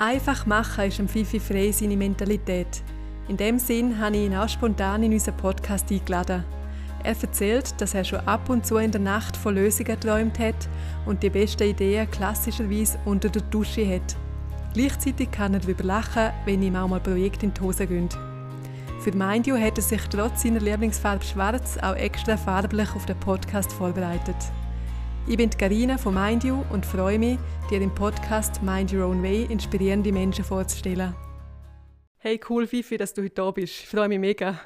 Einfach machen ist am Fifi frei seine Mentalität. In dem Sinn habe ich ihn auch spontan in unseren Podcast eingeladen. Er erzählt, dass er schon ab und zu in der Nacht von Lösungen geträumt hat und die besten Ideen klassischerweise unter der Dusche hat. Gleichzeitig kann er darüber lachen, wenn ihm auch mal Projekte in die Hose gehen. Für Mind You hat er sich trotz seiner Lieblingsfarbe Schwarz auch extra farblich auf den Podcast vorbereitet. Ich bin Karina von Mind You und freue mich, dir im Podcast Mind Your Own Way inspirierende Menschen vorzustellen. Hey, cool, Fifi, dass du heute da bist. Ich freue mich mega.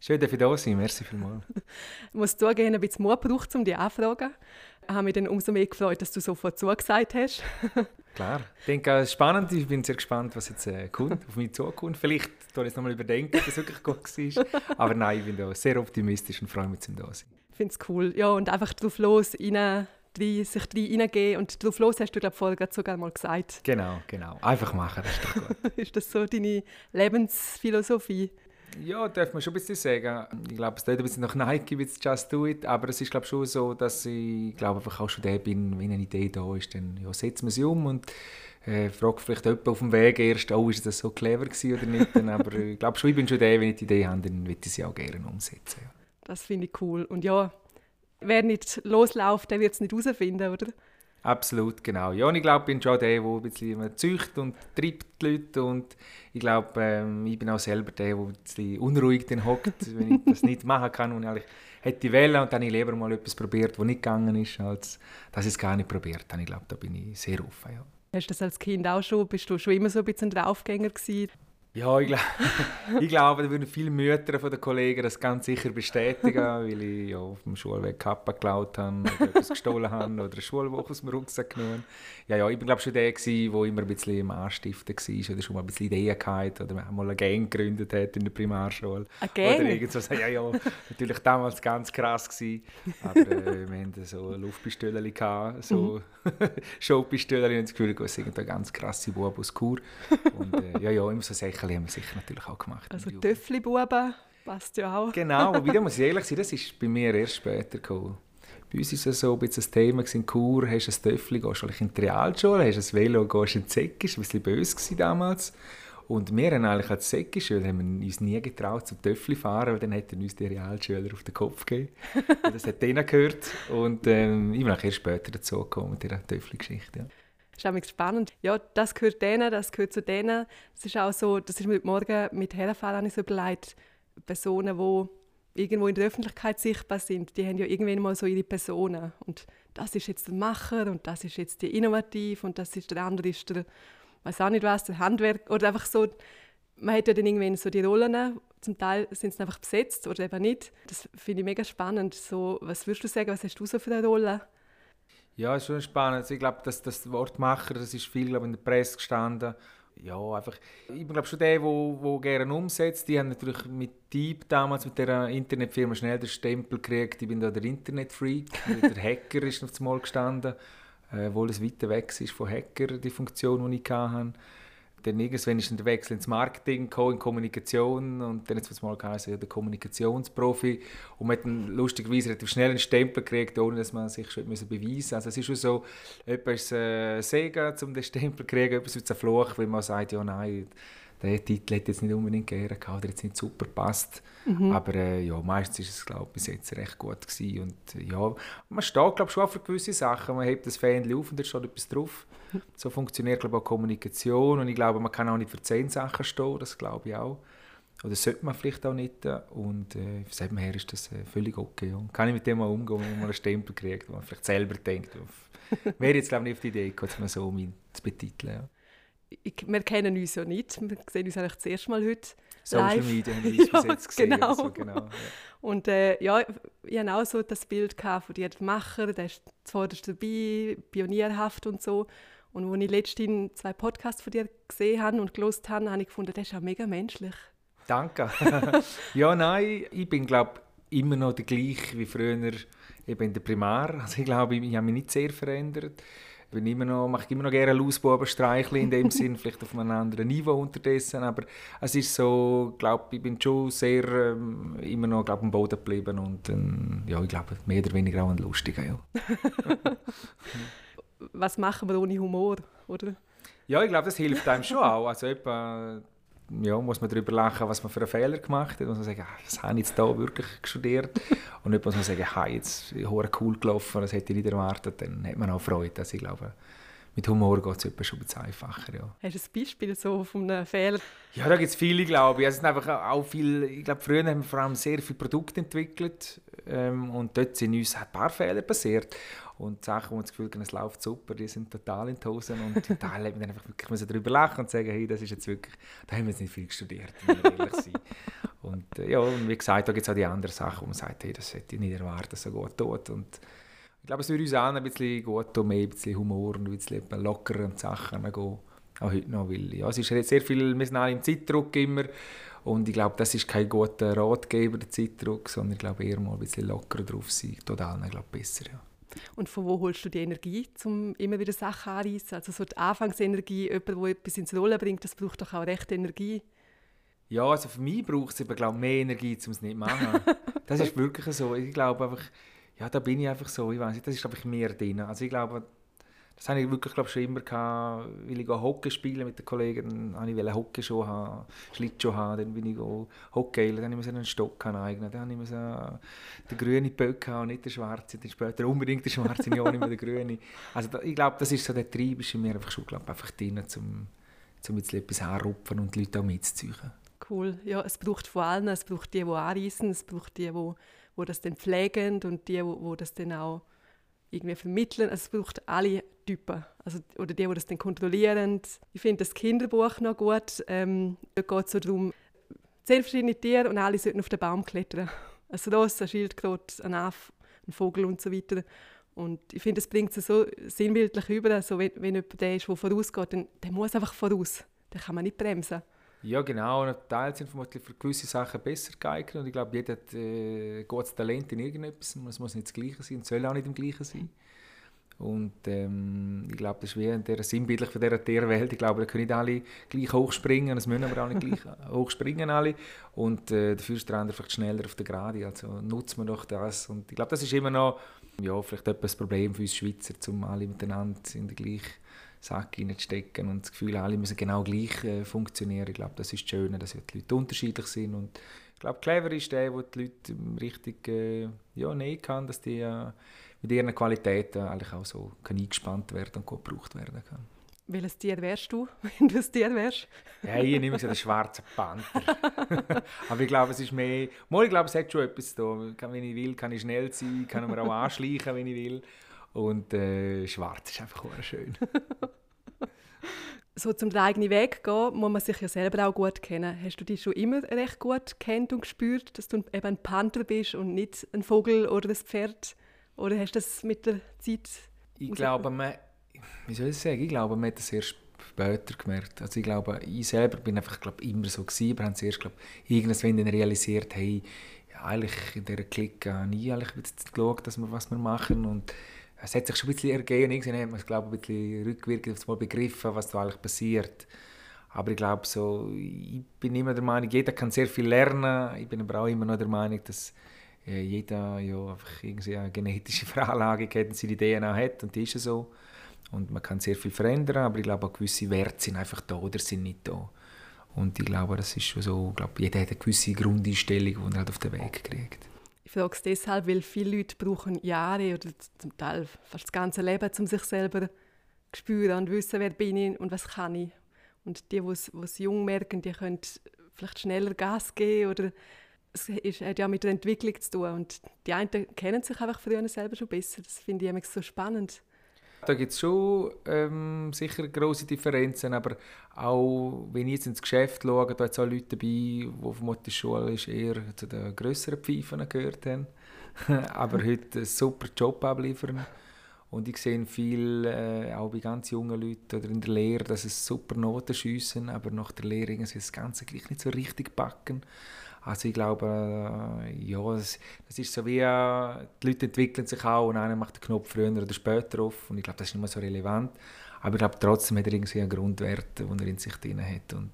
Schön, dass ich da sein. Merci vielmals. ich muss zugeben, ein bisschen Mut braucht, um dich anzufragen. Ich habe mich dann umso mehr gefreut, dass du sofort zugesagt hast. Klar. Ich denke, es ist spannend. Ich bin sehr gespannt, was jetzt äh, kommt, auf mich zukommt. Vielleicht soll ich jetzt nochmal überdenken, ob es wirklich gut war. Aber nein, ich bin da sehr optimistisch und freue mich, zum da sein. Ich finde es cool. Ja, und einfach drauf los, rein rein, sich reingeben und drauf los, hast du glaube vorher sogar mal gesagt. Genau, genau. Einfach machen, das ist gut. ist das so deine Lebensphilosophie? Ja, darf man schon ein bisschen sagen. Ich glaube, es tut ein bisschen nach Nike wie Just Do It, aber es ist glaube schon so, dass ich glaube einfach auch schon der bin, wenn eine Idee da ist, dann ja, setzen wir sie um und äh, frage vielleicht jemand auf dem Weg erst, oh, ist das so clever gewesen oder nicht. aber ich glaube schon, ich bin schon der, wenn ich die Idee habe, dann würde ich sie auch gerne umsetzen. Ja. Das finde ich cool. Und ja, wer nicht losläuft, der wird es nicht herausfinden, oder? Absolut, genau. Ja, und ich glaube, ich bin schon der, der ein bisschen zücht und treibt die Leute und ich glaube, ähm, ich bin auch selber der, der ein bisschen unruhig dann hockt, wenn ich das nicht machen kann und ich hätte Welle und dann habe ich lieber mal etwas probiert, was nicht gegangen ist, als dass ich es gar nicht probiert habe. Ich glaube, da bin ich sehr offen, ja. Hast du das als Kind auch schon, bist du schon immer so ein bisschen ein Draufgänger gewesen? Ja, ich, glaube, ich glaube, da würden viele Mütter von den Kollegen das ganz sicher bestätigen, weil ich ja, auf dem Schulweg Kappa geklaut habe oder etwas gestohlen habe oder eine Schulwoche aus dem Rucksack genommen. Ja, ja, ich bin glaube schon der, gewesen, der immer ein bisschen im Anstiften war oder schon mal ein bisschen Ideen hatte oder mal eine Gang gegründet hat in der Primarschule. Eine Gang? Oder irgendwas. Ja, ja, natürlich damals ganz krass gewesen, aber äh, wir hatten so Luftpistole, so mhm. Showpistole und das Gefühl, es sind ganz krasse Buben aus Kur. Und äh, ja, ja, immer so 16 Büchlein haben wir sicher natürlich auch gemacht. Also Töffli-Buben passt ja auch. Genau, wobei da muss ich ehrlich sein, das ist bei mir erst später gekommen. Bei uns war es so ein bisschen ein Thema, in Kur hast du ein Töffli, gehst du in die Realschule, hast du ein Velo, gehst du in die Säcke, war ein bisschen böse damals. Und wir haben eigentlich als Säckischüler haben uns nie getraut zum Töffli fahren, weil dann hätten uns die Realschüler auf den Kopf gegeben. das hat denen gehört und ähm, ich bin auch erst später dazu gekommen mit dieser Töffli-Geschichte. Ja ist auch spannend. Ja, das gehört denen, das gehört zu denen. Es ist auch so, das ist mir heute Morgen mit Herrenfall so überlegt, Personen, die irgendwo in der Öffentlichkeit sichtbar sind, die haben ja irgendwann mal so ihre Personen. Und das ist jetzt der Macher und das ist jetzt die Innovativ und das ist der andere ist der, weiß auch nicht was, der Handwerk oder einfach so, man hat ja dann irgendwann so die Rollen, zum Teil sind sie einfach besetzt oder eben nicht. Das finde ich mega spannend. So, was würdest du sagen, was hast du so für eine Rolle? Ja, ist schon spannend. Also ich glaube, dass das Wort Macher, das ist viel glaube in der Presse gestanden. Ja, einfach. Ich glaube schon der, der wo, wo gerne umsetzt. Die haben natürlich mit Typ damals mit der Internetfirma schnell den Stempel gekriegt. Ich bin da der Internetfreak. der Hacker ist noch mal gestanden, äh, obwohl es weiter weg ist von Hacker die Funktion, die ich hatte dann irgendwann ist dann der Wechsel ins Marketing gekommen, in Kommunikation und dann hat es mal geheißen, ja, der Kommunikationsprofi und man hat dann lustigerweise relativ schnell einen Stempel gekriegt, ohne dass man sich schon beweisen musste. Also es ist schon so, etwas äh, Segen, um den Stempel zu kriegen, etwas wie ein Fluch, weil man sagt, ja nein, der Titel hätte jetzt nicht unbedingt gerne gehabt, der jetzt nicht super passt. Mhm. Aber äh, ja, meistens ist es, glaube ich, bis jetzt recht gut gewesen. Und äh, ja, man steht, glaube ich, schon für gewisse Sachen. Man hebt das Fähnchen auf und da steht etwas drauf. So funktioniert, glaube ich, auch Kommunikation. Und ich glaube, man kann auch nicht für zehn Sachen stehen, das glaube ich auch. Oder sollte man vielleicht auch nicht. Und äh, von dem her ist das äh, völlig okay. Und kann ich mit dem mal umgehen, wenn man einen Stempel kriegt, wo man vielleicht selber denkt, wäre jetzt, glaube ich, nicht auf die Idee gekommen, man so zu betiteln. Ja ich, wir kennen uns ja nicht. Wir sehen uns eigentlich das erste Mal heute Social live. Media haben wir uns ja, jetzt gesehen. Genau. So, genau ja. Und äh, ja, ich hatte auch so das Bild von dir, der Macher, der ist zuvorderst dabei, pionierhaft und so. Und als ich letztens zwei Podcasts von dir gesehen habe und gelost habe, habe ich gefunden, der ist auch mega menschlich. Danke. ja, nein, ich bin, glaube immer noch der gleiche wie früher eben in der Primar. Also ich glaube, ich, ich habe mich nicht sehr verändert bin immer noch, mache immer noch gerne Lausbubenstreichel in dem Sinn, vielleicht auf einem anderen Niveau unterdessen, aber es ist so, glaube ich, bin schon sehr ähm, immer noch glaub, am Boden geblieben und ähm, ja, ich glaube, mehr oder weniger auch ein lustiger, ja. Was machen wir ohne Humor, oder? Ja, ich glaube, das hilft einem schon auch. Also etwa, ja, muss man darüber lachen, was man für einen Fehler gemacht hat. Muss man sagen, ah, das habe ich jetzt da wirklich studiert. Und nicht muss man sagen, hey, jetzt ist cool gelaufen, das hätte ich nicht erwartet. Dann hat man auch Freude. Also ich glaube, mit Humor geht es schon ein bisschen einfacher. Ja. Hast du ein Beispiel so von einem Fehler? Ja, da gibt es viele, glaube ich. Also, es sind einfach auch viel, ich glaube, früher haben wir vor allem sehr viele Produkte entwickelt ähm, und dort sind uns ein paar Fehler passiert. Und Sachen, wo das Gefühl hat, es läuft super, die sind total in die Hosen. Und zum Teil hat man einfach wirklich darüber lachen und sagen, hey, das ist jetzt wirklich, da haben wir jetzt nicht viel studiert, ehrlich sein. Und äh, ja, und wie gesagt, da gibt es auch die anderen Sachen, wo man sagt, hey, das hätte ich nicht erwartet, so gut tut. Und ich glaube, es würde uns auch ein bisschen gut tun, mehr ein bisschen Humor und ein bisschen lockerer an Sachen gehen. Auch heute noch, weil ja, es ist sehr viel, wir sind alle im Zeitdruck immer und ich glaube, das ist kein guter Ratgeber, der Zeitdruck, sondern ich glaube eher mal ein bisschen lockerer drauf sein, tut allen, glaube besser, ja. Und von wo holst du die Energie, um immer wieder Sachen anzureissen? Also so die Anfangsenergie, jemand, der etwas ins Rollen bringt, das braucht doch auch recht Energie. Ja, also für mich braucht es eben, glaube mehr Energie, um es nicht zu machen. das ist wirklich so. Ich glaube einfach, ja, da bin ich einfach so, ich weiß nicht, das ist einfach mehr drin. Also ich glaube, das habe ich wirklich glaube schon immer gehabt, weil ich Hockey spielen mit den Kollegen, dann habe ich Hockey schon haben, Schlittschuh haben, dann bin ich Hockey, dann habe ich einen Stock aneignen, dann habe ich den grünen Böck und nicht den schwarzen, dann später unbedingt den schwarzen, ja nicht mehr den grünen. Also da, ich glaube, das ist so der Trieb, ist in mir einfach schon glaub, einfach drin, um, um jetzt etwas anrupfen und die Leute auch mitzuziehen. Cool, ja, es braucht vor allem, es braucht die, die anreißen, es braucht die, die wo das dann pflegen und die, wo, wo das dann auch irgendwie vermitteln. Also es braucht alle Typen. Also, oder die, die das dann kontrollieren. Ich finde das Kinderbuch noch gut. Ähm, da geht so darum, zehn verschiedene Tiere und alle sollten auf den Baum klettern. Also Ross, ein Schildkröte, ein Affe, ein Vogel und so weiter. Und ich finde, es bringt es so sinnbildlich über. Also wenn, wenn jemand der ist, der vorausgeht, dann der muss einfach voraus. Dann kann man nicht bremsen. Ja, genau. Und Teile sind vermutlich für gewisse Sachen besser geeignet. Und ich glaube, jeder hat äh, gutes Talent in irgendetwas. Es muss nicht das Gleiche sein und soll auch nicht im Gleichen sein. Und ähm, ich glaube, das ist wie in der sinnbildlich von dieser Tierwelt. Ich glaube, da können nicht alle gleich hoch springen, es müssen aber auch nicht gleich hoch springen alle. Und äh, dafür ist der andere vielleicht schneller auf der Gerade. Also nutzen wir doch das. Und ich glaube, das ist immer noch ja, vielleicht etwas Problem für uns Schweizer, um alle miteinander in der gleichen Sack reinzustecken und das Gefühl, alle müssen genau gleich äh, funktionieren. Ich glaube, das ist das Schöne, dass die Leute unterschiedlich sind und ich glaube, clever ist der, der die Leute richtig äh, ja, näher kann, dass die äh, mit ihren Qualitäten eigentlich auch so kann eingespannt werden und gut gebraucht werden kann. Welches Tier wärst du, wenn du ein Tier wärst? ja, ich nehme so den schwarzen Panther. Aber ich glaube, es ist mehr... Mal, ich glaube, es hat schon etwas da. Wenn ich will, kann ich schnell sein, kann man auch anschleichen, wenn ich will. Und äh, schwarz ist einfach schön. so zum eigenen Weg gehen, muss man sich ja selber auch gut kennen. Hast du dich schon immer recht gut kennt und gespürt, dass du eben ein Panther bist und nicht ein Vogel oder ein Pferd? Oder hast du das mit der Zeit... Ich glaube, man, wie soll ich sagen, ich glaube, man hat das erst später gemerkt. Also ich glaube, ich selber bin einfach glaube, immer so gewesen, aber haben zuerst glaube, irgendwann dann realisiert, hey, eigentlich in dieser Clique habe ich eigentlich geschaut, dass wir, was wir machen und es hat sich schon ein bisschen ergeben. Irgendwann hat man es, glaube ich, ein bisschen rückwirkend mal begriffen, was da eigentlich passiert. Aber ich glaube, so, ich bin immer der Meinung, jeder kann sehr viel lernen. Ich bin aber auch immer noch der Meinung, dass äh, jeder ja einfach irgendwie eine genetische Veranlagung hat und seine DNA hat. Und die ist so. Und man kann sehr viel verändern, aber ich glaube, auch gewisse Werte sind einfach da oder sind nicht da. Und ich glaube, das ist schon so, ich glaube, jeder hat eine gewisse Grundeinstellung, die er halt auf den Weg kriegt. Ich frage es deshalb, weil viele Leute brauchen Jahre oder zum Teil fast das ganze Leben, um sich selber zu spüren und wissen, wer bin ich und was kann ich. Und die, die es jung merken, die können vielleicht schneller Gas geben oder es ist, hat ja mit der Entwicklung zu tun. Und die einen kennen sich einfach früher selber schon besser. Das finde ich immer so spannend. Da gibt es schon ähm, sicher große Differenzen, aber auch wenn ich jetzt ins Geschäft schaue, da hat auch Leute dabei, die von der Schule eher zu den grösseren Pfeifen gehört haben, aber heute einen super Job abliefern. Und ich sehe viel, äh, auch bei ganz jungen Leuten oder in der Lehre, dass es super Noten schiessen, aber nach der Lehre das Ganze gleich nicht so richtig backen. Also ich glaube, äh, ja, das, das, ist so wie, äh, die Leute entwickeln sich auch und einer macht den Knopf früher oder später auf und ich glaube, das ist nicht mehr so relevant. Aber ich glaube, trotzdem hat er irgendwie einen Grundwert, den er in sich drin hat und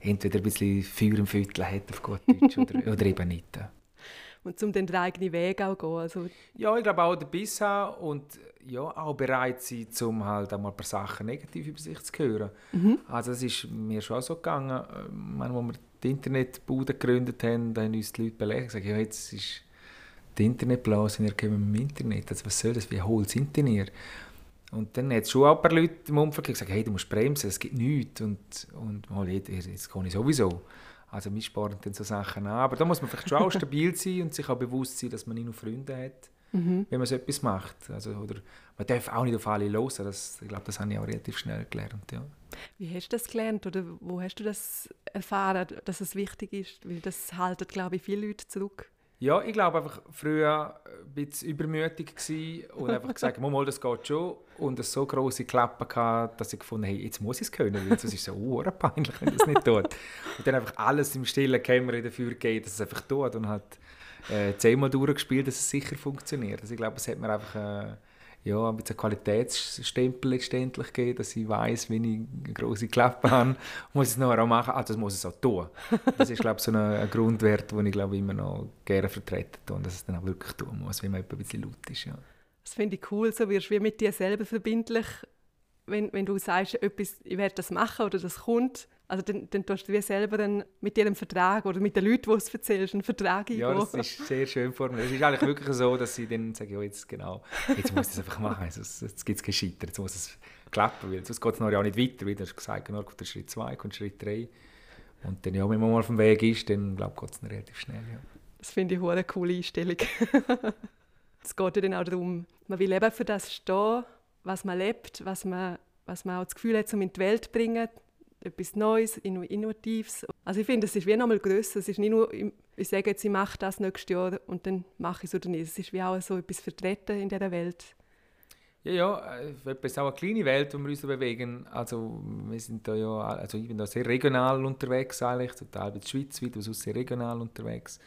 entweder ein bisschen Feuer im Viertel hat, auf gut Deutsch, oder, oder eben nicht. und um den eigenen Weg auch gehen. Also ja, ich glaube auch der Biss haben und ja, auch bereit sein, um halt auch mal ein paar Sachen negativ über sich zu hören. Mhm. Also das ist mir schon so gegangen, äh, als wir die Internetbude gegründet haben, da haben uns die Leute belegt gesagt, ja, jetzt ist die Internetblase, wir kommen im Internet, also was soll das, wie hohl sind denn ihr? Und dann hat es schon ein paar Leute im Umfeld gesagt, hey, du musst bremsen, es gibt nichts. Und, und mal, jetzt kann ich sowieso. Also wir sparen dann so Sachen an. Aber da muss man vielleicht schon auch stabil sein und sich auch bewusst sein, dass man nicht nur Freunde hat, mhm. wenn man so etwas macht. Also, oder man darf auch nicht auf alle hören. Das, ich glaube, das habe ich auch relativ schnell gelernt. Ja. Wie hast du das gelernt oder wo hast du das erfahren, dass es wichtig ist? Weil das halten, glaube ich, viele Leute zurück. Ja, ich glaube einfach früher ein bisschen übermütig und einfach gesagt, mal, das geht schon. Und es so große Klappen dass ich gefunden habe, hey, jetzt muss ich es können, weil sonst ist so uh, peinlich, wenn das nicht tut. Und dann einfach alles im stillen Kämmerchen dafür gegeben, dass es einfach tut und halt äh, zehnmal durchgespielt, dass es sicher funktioniert. Also ich glaube, es hat mir einfach... Äh, ja, ein bisschen Qualitätsstempel letztendlich geben, dass ich weiß, wenn ich eine große Klappe habe, muss ich es noch auch machen. Also das muss ich auch tun. Das ist, glaube ich, so ein, Grundwert, den ich glaube immer noch gerne vertrete und dass es dann auch wirklich tun muss, wenn man ein bisschen laut ist. Ja. Das finde ich cool, so wirst du wie mit dir selber verbindlich, wenn, wenn du sagst, etwas, ich werde das machen oder das kommt, also dann, dann tust du wie selber dann mit dir Vertrag oder mit den Leuten, die es erzählst, einen Vertrag eingehen. Ja, das ist sehr schön formuliert. Es ist eigentlich wirklich so, dass sie dann sagen, ja, jetzt genau, jetzt muss ich es einfach machen, also, jetzt gibt es kein Scheitern, jetzt muss es klappen, weil sonst geht es noch ja nicht weiter, wie du hast gesagt, nur kommt der Schritt 2, kommt Schritt 3 und dann, ja, wenn man mal auf dem Weg ist, dann glaube ich, geht es relativ schnell, ja. Das finde ich eine coole Einstellung. es geht ja dann auch darum, man will eben für das stehen, was man lebt, was man, was man auch das Gefühl hat, um in die Welt zu bringen, etwas Neues, Innovatives. Also ich finde, es ist wie nochmal grösser. Es ist nicht nur, ich sage jetzt, ich mache das nächstes Jahr und dann mache ich es oder nicht. Es ist wie auch so etwas vertreten in dieser Welt. Ja, ja, es ist auch eine kleine Welt, wo wir uns bewegen. Also wir sind da ja, also ich bin da sehr regional unterwegs eigentlich, total der Schweiz weit, also sehr regional unterwegs.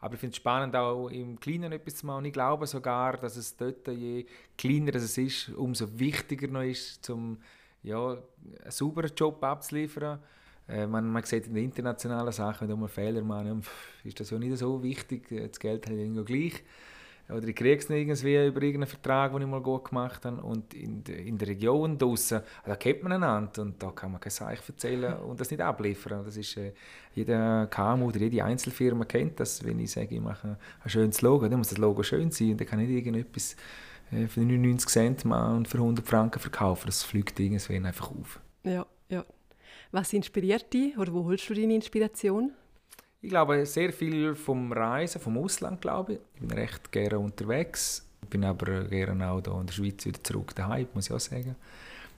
Aber ich finde es spannend, auch im Kleinen etwas zu machen. Und ich glaube sogar, dass es dort, je kleiner es ist, umso wichtiger noch ist, zum ja, einen sauberen Job abzuliefern. Äh, man, man sieht in den internationalen Sachen, wenn man Fehler machen, ist das ja nicht so wichtig. Äh, das Geld hat irgendwie gleich. Oder ich kriege es nicht irgendwie über irgendeinen Vertrag, den ich mal gut gemacht habe. Und in, in der Region draußen, da kennt man einander und da kann man kein Zeichen erzählen und das nicht abliefern. Das ist, äh, jeder KMU oder jede Einzelfirma kennt das. Wenn ich sage, ich mache ein schönes Logo, dann muss das Logo schön sein und dann kann nicht irgendetwas für 99 Cent mal und für 100 Franken verkaufen. Das fliegt irgendwann einfach auf. Ja, ja. Was inspiriert dich oder wo holst du deine Inspiration? Ich glaube sehr viel vom Reisen, vom Ausland, glaube ich. Ich bin recht gerne unterwegs. Ich bin aber gerne auch hier in der Schweiz wieder zurück daheim, muss ich auch sagen.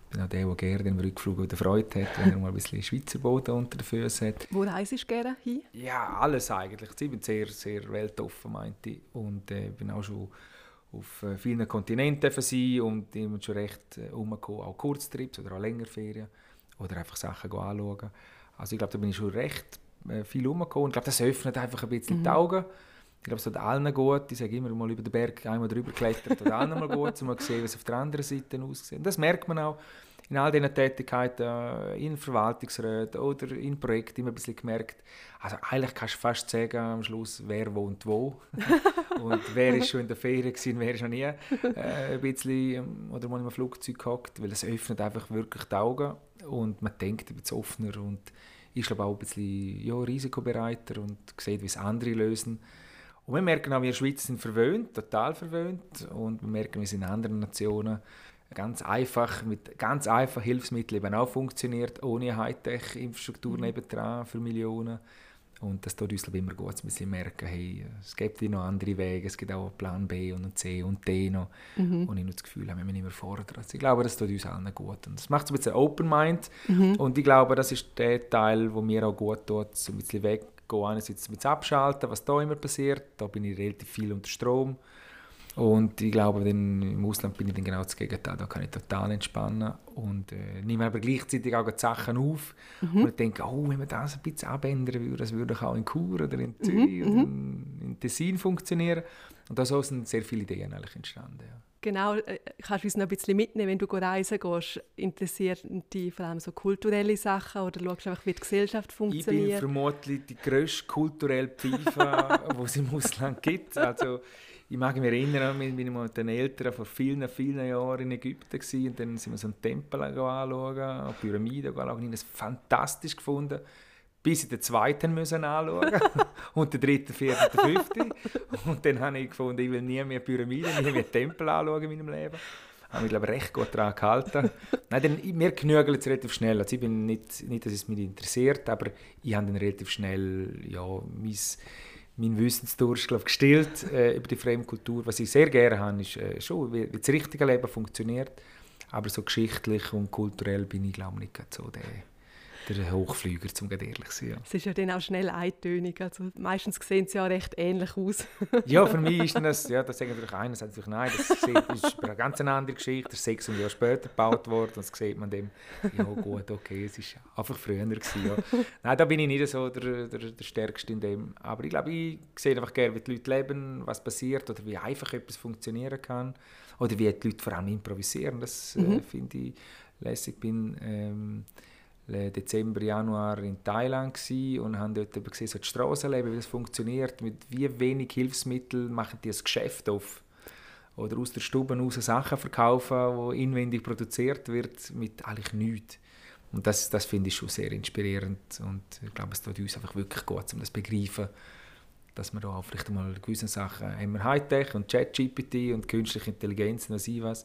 Ich bin auch der, der gerne den Rückflug wieder Freude hat, wenn er mal ein bisschen Schweizer Boden unter den Füßen hat. Wo reist du gerne hin? Ja, alles eigentlich. Ich bin sehr, sehr weltoffen, meinte ich. Und äh, bin auch schon auf äh, vielen Kontinenten sein und immer schon recht äh, umgekommen, auch Kurztrips oder auch länger Ferien oder einfach Sachen anschauen. Also ich glaube, da bin ich schon recht äh, viel umgekommen und ich glaube, das öffnet einfach ein bisschen mhm. die Augen. Ich glaube, es tut allen gut. Ich sage immer mal über den Berg einmal drüber klettern, tut allen mal gut, um zu sehen, wie es auf der anderen Seite aussieht. Das merkt man auch in all diesen Tätigkeiten, äh, in Verwaltungsräten oder in Projekten immer ein bisschen gemerkt, also eigentlich kannst du fast sagen am Schluss, wer wohnt wo und wer ist schon in der Ferien gewesen, wer ist noch nie äh, ein bisschen ähm, oder mal im Flugzeug gehockt, weil es öffnet einfach wirklich die Augen und man denkt ein bisschen offener und ist glaube auch ein bisschen ja, risikobereiter und sieht, wie es andere lösen. Und wir merken auch, wir Schweizer sind verwöhnt, total verwöhnt und wir merken, wie es in anderen Nationen ganz einfach, mit ganz einfachen Hilfsmitteln eben auch funktioniert, ohne Hightech-Infrastruktur mhm. nebendran für Millionen. Und das tut uns immer gut, dass wir merken, hey, es gibt noch andere Wege, es gibt auch Plan B und C und D noch. Mhm. Und ich habe das Gefühl, haben wir nicht mehr fordern. Also ich glaube, das tut uns allen gut. Und das macht so ein bisschen Open Mind. Mhm. Und ich glaube, das ist der Teil, wo mir auch gut tut, so ein bisschen weggehen, einerseits ein bisschen abschalten, was da immer passiert. Da bin ich relativ viel unter Strom. Und ich glaube, dann, im Ausland bin ich dann genau das Gegenteil. Da kann ich total entspannen und äh, nehme aber gleichzeitig auch die Sachen auf mhm. und denke, oh, wenn man das ein bisschen abändern würde, das würde auch in Chur oder in Zürich mhm. oder mhm. in, in Tessin funktionieren. Und da sind sehr viele Ideen eigentlich entstanden. Ja. Genau, äh, kannst du uns noch ein bisschen mitnehmen, wenn du reisen gehst? Interessieren dich vor allem so kulturelle Sachen oder schaust einfach, wie die Gesellschaft funktioniert? Ich bin vermutlich die grösste kulturelle Pfeife, die es im Ausland gibt. Also, ich mag mich erinnern, wir waren mit den Eltern vor vielen, vielen Jahren in Ägypten gewesen, und dann sind wir so einen Tempel anschauen, eine Pyramide anschauen. Ich habe es fantastisch gefunden bis ich den zweiten müssen anschauen und den dritten, vierten, den fünften. Und dann habe ich gefunden, ich will nie mehr Pyramiden, nie mehr Tempel anschauen in meinem Leben. Ich habe mich, glaube recht gut daran gehalten. Nein, dann, mir genügelt es relativ schnell. Also ich bin nicht, nicht, dass es mich interessiert, aber ich habe dann relativ schnell ja, mein, mein Wissensdurst glaub, gestillt äh, über die Fremdkultur. Was ich sehr gerne habe, ist äh, schon, wie, wie das richtige Leben funktioniert. Aber so geschichtlich und kulturell bin ich, glaube ich, nicht so der der Hochflüger, zum ehrlich zu sein. Ja. Es ist ja dann auch schnell eintönig. Also meistens sehen sie ja recht ähnlich aus. ja, für mich ist das, ja, das sagen natürlich einer, sagt natürlich, nein, das, ist eine ganz andere Geschichte, das ist 600 Jahre später gebaut worden und das sieht man dem, ja gut, okay, es war einfach früher gewesen, ja. Nein, da bin ich nicht so der, der, der Stärkste in dem, aber ich glaube, ich sehe einfach gerne, wie die Leute leben, was passiert oder wie einfach etwas funktionieren kann oder wie die Leute vor allem improvisieren, das äh, mhm. äh, finde ich lässig. bin ähm, Dezember, Januar in Thailand und haben dort gesehen, so das Strassenleben, wie das funktioniert, mit wie wenig Hilfsmitteln machen die ein Geschäft auf. Oder aus der Stube raus Sachen verkaufen, die inwendig produziert wird, mit eigentlich nichts. Und das, das finde ich schon sehr inspirierend und ich glaube, es tut uns einfach wirklich gut, um das zu begreifen, dass wir da vielleicht mal gewisse Sachen haben wir Hightech und ChatGPT und künstliche Intelligenz und was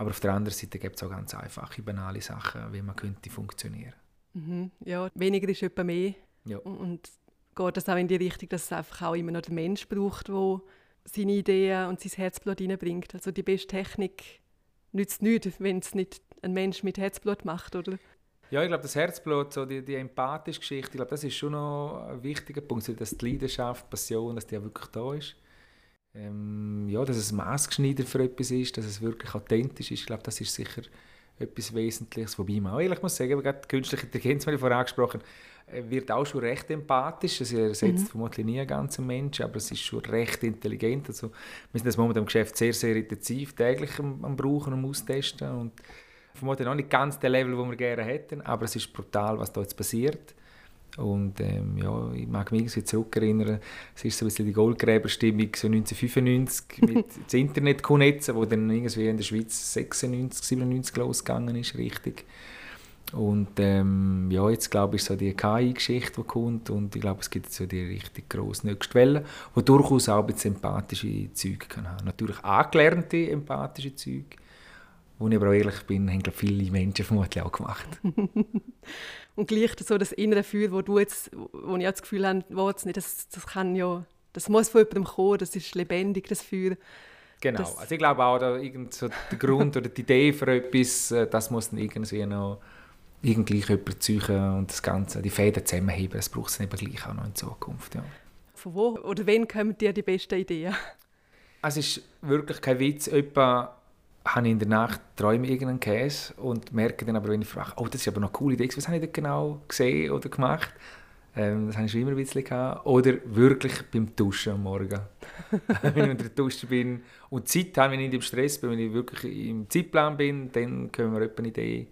aber auf der anderen Seite gibt es auch ganz einfache, banale Sachen, wie man könnte funktionieren. Mhm. Ja, weniger ist etwa mehr. Ja. Und geht das auch in die Richtung, dass es einfach auch immer noch der Mensch braucht, der seine Ideen und sein Herzblut reinbringt. Also die beste Technik nützt nichts, wenn es nicht ein Mensch mit Herzblut macht, oder? Ja, ich glaube, das Herzblut, so die, die empathische Geschichte, ich glaube, das ist schon noch ein wichtiger Punkt, dass die Leidenschaft, die Passion, dass die ja wirklich da ist. Ähm, ja, dass es maßgeschneidert für etwas ist, dass es wirklich authentisch ist. Ich glaube, das ist sicher etwas Wesentliches. Wobei man auch ehrlich muss sagen, gerade die künstliche Intelligenz, die ich vorhin angesprochen äh, wird auch schon recht empathisch. Also, sie ersetzt mhm. vermutlich nie einen ganzen Menschen, aber es ist schon recht intelligent. Also, wir sind das momentan im Geschäft sehr, sehr intensiv täglich am, am Brauchen und Austesten. Und vermutlich noch nicht ganz der Level, den wir gerne hätten, aber es ist brutal, was da jetzt passiert. Und ähm, ja, ich mag mich irgendwie zurückerinnern, es ist so ein bisschen die Goldgräberstimmung so 1995 mit das Internet vernetzen, wo dann irgendwie in der Schweiz 96, 97 losgegangen ist, richtig. Und ähm, ja, jetzt glaube ich so die KI-Geschichte, die kommt und ich glaube, es gibt so die richtig grosse nächste Welle, die durchaus auch ein bisschen empathische Züge kann haben. Natürlich angelernte empathische Züge, wo ich aber auch ehrlich bin, haben glaube viele Menschen vermutlich auch gemacht. Und gleich so das innere Feuer, wo du jetzt, wo ich das Gefühl habe, nicht, das, das kann ja, das muss von jemandem kommen, das ist lebendig, das Feuer. Genau, das also ich glaube auch, da irgend so der Grund oder die Idee für etwas, äh, das muss dann irgendwie noch irgendwie jemand suchen und das Ganze, die Fäden zusammenheben, das braucht es eben gleich auch noch in Zukunft, ja. Von wo oder wann kommen dir die besten Ideen? Es ist wirklich kein Witz, etwa habe ich in der Nacht träume irgendeinen Käse und merke dann aber, wenn ich frage, oh, das ist aber noch coole Idee, was habe ich denn genau gesehen oder gemacht? Ähm, das habe ich schon immer ein bisschen gehabt. Oder wirklich beim Duschen am Morgen. wenn ich unter der Dusche bin und Zeit habe, wenn ich nicht im Stress bin, wenn ich wirklich im Zeitplan bin, dann können wir eine Idee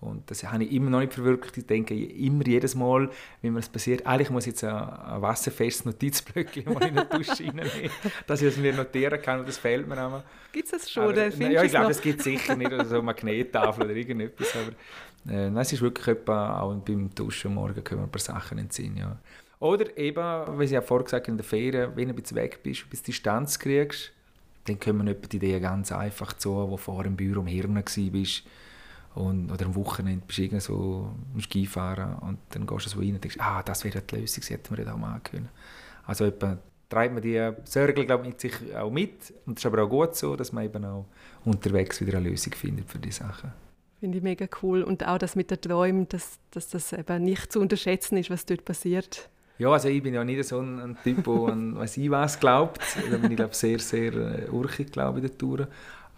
und das habe ich immer noch nicht verwirklicht. Ich denke immer jedes Mal, wenn mir das passiert, eigentlich muss ich jetzt ein, ein wasserfestes Notizblöckchen in die Dusche reinnehmen, dass ich es mir notieren kann und das fehlt mir immer. Gibt es das schon? Aber, na, ja, ich glaube, das gibt es sicher nicht, oder so eine Magnettafel oder irgendetwas, aber äh, es ist wirklich etwa, auch beim Duschen morgen können wir ein paar Sachen entziehen, ja. Oder eben, wie ich ja vorher gesagt habe, in der Ferien, wenn du ein bisschen weg bist, ein bisschen Distanz kriegst, dann kommen etwa die Ideen ganz einfach zu, wo vorher im Büro im Hirn warst und, oder am Wochenende bist du so am Skifahren und dann gehst du so rein und denkst, ah, das wäre die Lösung, das hätten wir ja auch machen können. Also etwa treibt man die Sorgen glaube ich, mit sich auch mit und es ist aber auch gut so, dass man eben auch unterwegs wieder eine Lösung findet für die Sachen. Finde ich mega cool und auch das mit den Träumen, dass, dass das eben nicht zu unterschätzen ist, was dort passiert. Ja, also ich bin ja nicht so ein, ein Typ, der an was ich was glaubt. Da bin ich glaube sehr, sehr äh, urchig, glaube ich, der Tour.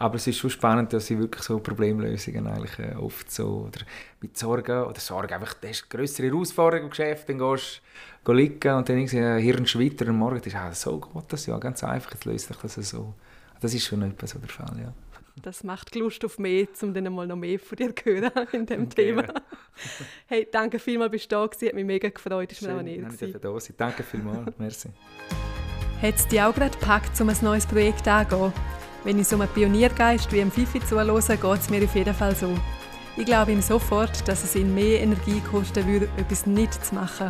Aber es ist schon spannend, dass sie wirklich so Problemlösungen eigentlich äh, oft so, oder mit Sorgen, oder Sorgen, einfach, das ist eine grössere Herausforderung im Geschäft, dann gehst du liegen und dann irgendwie äh, Hirnschwitter am Morgen, das ist ah, so gut, das ja, ganz einfach, jetzt löst sich das so. Das ist schon etwas so der Fall, ja. Das macht Lust auf mehr, um dann mal noch mehr von dir zu hören in diesem Thema. hey, danke vielmals, bist du da gewesen. Hat mich mega gefreut. Ist mir auch nicht da sein. Danke vielmals. Merci. Hat es dich auch gerade gepackt, um ein neues Projekt anzugehen? Wenn ich so einem Pioniergeist wie einem Fifi zuhöre, geht es mir auf jeden Fall so. Ich glaube ihm sofort, dass es ihn mehr Energie kosten würde, etwas nicht zu machen.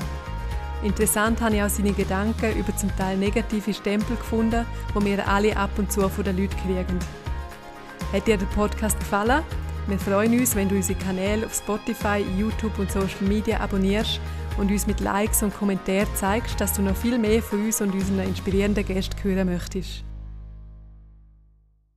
Interessant habe ich auch seine Gedanken über zum Teil negative Stempel gefunden, die wir alle ab und zu von den Leuten kriegen. Hat dir der Podcast gefallen? Wir freuen uns, wenn du unsere Kanäle auf Spotify, YouTube und Social Media abonnierst und uns mit Likes und Kommentaren zeigst, dass du noch viel mehr von uns und unseren inspirierenden Gästen hören möchtest.